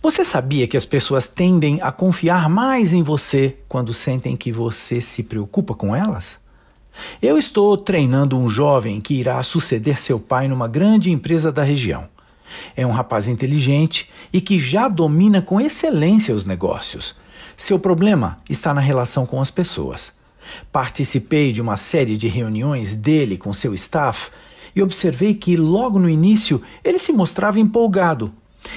Você sabia que as pessoas tendem a confiar mais em você quando sentem que você se preocupa com elas? Eu estou treinando um jovem que irá suceder seu pai numa grande empresa da região. É um rapaz inteligente e que já domina com excelência os negócios. Seu problema está na relação com as pessoas. Participei de uma série de reuniões dele com seu staff e observei que logo no início ele se mostrava empolgado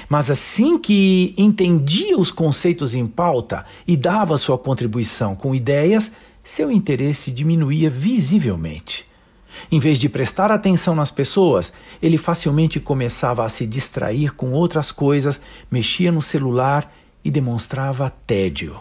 mas assim que entendia os conceitos em pauta e dava sua contribuição com ideias, seu interesse diminuía visivelmente. Em vez de prestar atenção nas pessoas, ele facilmente começava a se distrair com outras coisas, mexia no celular e demonstrava tédio.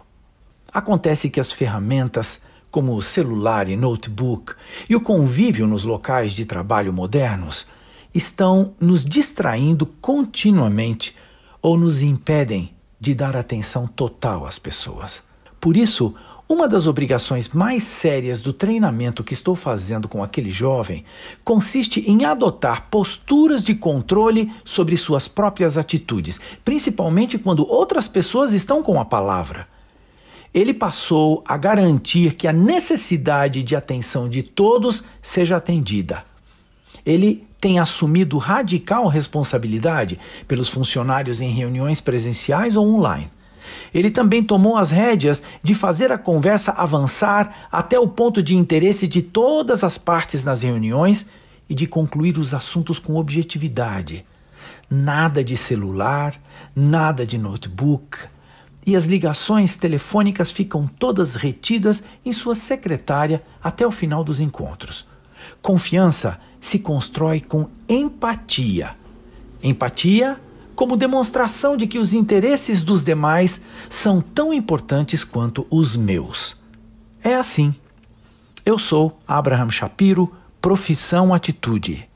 Acontece que as ferramentas, como o celular e notebook, e o convívio nos locais de trabalho modernos, estão nos distraindo continuamente ou nos impedem de dar atenção total às pessoas. Por isso, uma das obrigações mais sérias do treinamento que estou fazendo com aquele jovem consiste em adotar posturas de controle sobre suas próprias atitudes, principalmente quando outras pessoas estão com a palavra. Ele passou a garantir que a necessidade de atenção de todos seja atendida. Ele tem assumido radical responsabilidade pelos funcionários em reuniões presenciais ou online. Ele também tomou as rédeas de fazer a conversa avançar até o ponto de interesse de todas as partes nas reuniões e de concluir os assuntos com objetividade. Nada de celular, nada de notebook. E as ligações telefônicas ficam todas retidas em sua secretária até o final dos encontros. Confiança se constrói com empatia. Empatia como demonstração de que os interesses dos demais são tão importantes quanto os meus. É assim. Eu sou Abraham Shapiro, profissão atitude.